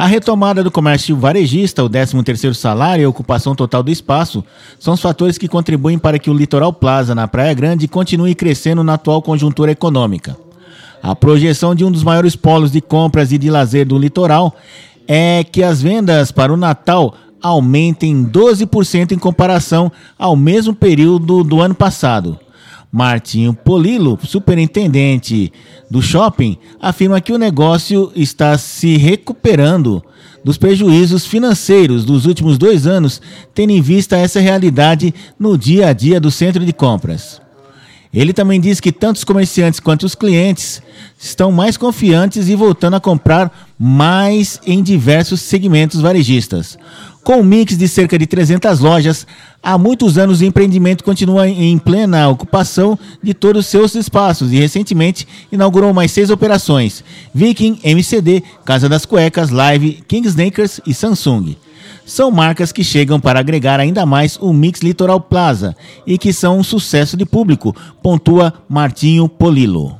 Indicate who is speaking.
Speaker 1: A retomada do comércio varejista, o 13º salário e a ocupação total do espaço são os fatores que contribuem para que o Litoral Plaza na Praia Grande continue crescendo na atual conjuntura econômica. A projeção de um dos maiores polos de compras e de lazer do litoral é que as vendas para o Natal aumentem 12% em comparação ao mesmo período do ano passado. Martinho Polilo, superintendente do shopping, afirma que o negócio está se recuperando dos prejuízos financeiros dos últimos dois anos, tendo em vista essa realidade no dia a dia do centro de compras. Ele também diz que tanto os comerciantes quanto os clientes estão mais confiantes e voltando a comprar mais em diversos segmentos varejistas. Com um mix de cerca de 300 lojas, há muitos anos o empreendimento continua em plena ocupação de todos os seus espaços e recentemente inaugurou mais seis operações: Viking, MCD, Casa das Cuecas, Live, King Snakers e Samsung são marcas que chegam para agregar ainda mais o Mix Litoral Plaza e que são um sucesso de público, pontua Martinho Polilo.